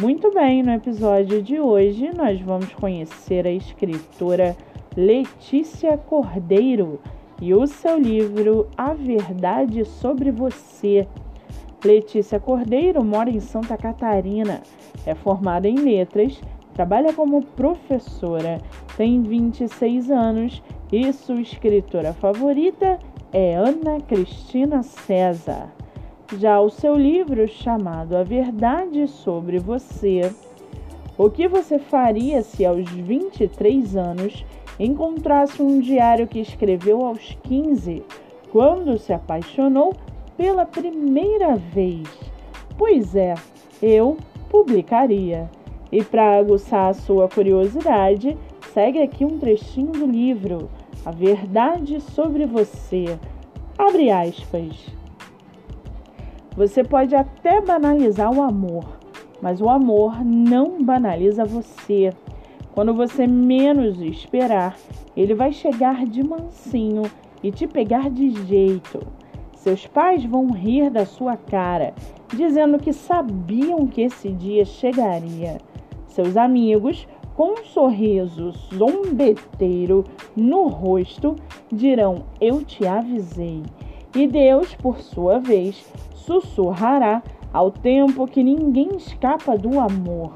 Muito bem, no episódio de hoje nós vamos conhecer a escritora Letícia Cordeiro e o seu livro A Verdade sobre Você. Letícia Cordeiro mora em Santa Catarina, é formada em letras, trabalha como professora, tem 26 anos e sua escritora favorita é Ana Cristina César. Já o seu livro chamado A Verdade sobre Você, o que você faria se aos 23 anos encontrasse um diário que escreveu aos 15, quando se apaixonou pela primeira vez? Pois é, eu publicaria. E para aguçar a sua curiosidade, segue aqui um trechinho do livro A Verdade sobre Você. Abre aspas. Você pode até banalizar o amor, mas o amor não banaliza você. Quando você menos esperar, ele vai chegar de mansinho e te pegar de jeito. Seus pais vão rir da sua cara, dizendo que sabiam que esse dia chegaria. Seus amigos, com um sorriso zombeteiro no rosto, dirão: Eu te avisei. E Deus, por sua vez, sussurrará ao tempo que ninguém escapa do amor.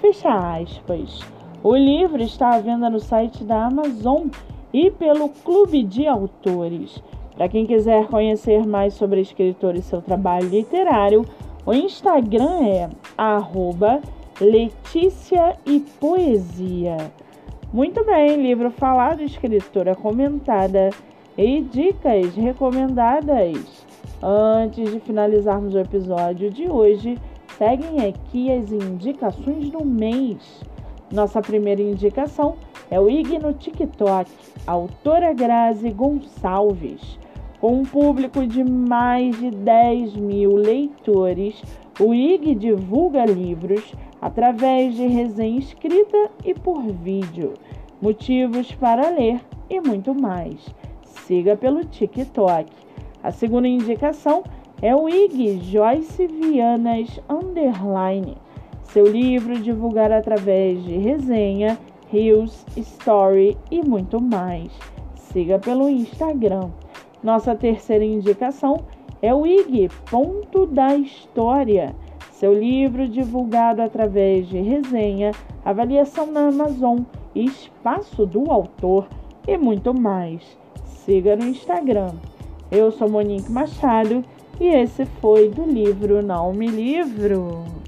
Fecha aspas. O livro está à venda no site da Amazon e pelo Clube de Autores. Para quem quiser conhecer mais sobre a escritora e seu trabalho literário, o Instagram é arroba Letícia e Poesia. Muito bem, livro falado, escritora comentada e dicas recomendadas. Antes de finalizarmos o episódio de hoje, seguem aqui as indicações do mês. Nossa primeira indicação é o IG no TikTok, autora Grazi Gonçalves. Com um público de mais de 10 mil leitores, o IG divulga livros através de resenha escrita e por vídeo, motivos para ler e muito mais. Siga pelo TikTok. A segunda indicação é o IG Joyce Vianas Underline. Seu livro divulgar através de resenha, reels, story e muito mais. Siga pelo Instagram. Nossa terceira indicação é o IG Ponto da História. Seu livro divulgado através de resenha, avaliação na Amazon, espaço do autor e muito mais. Siga no Instagram. Eu sou Monique Machado e esse foi do livro Não Me Livro.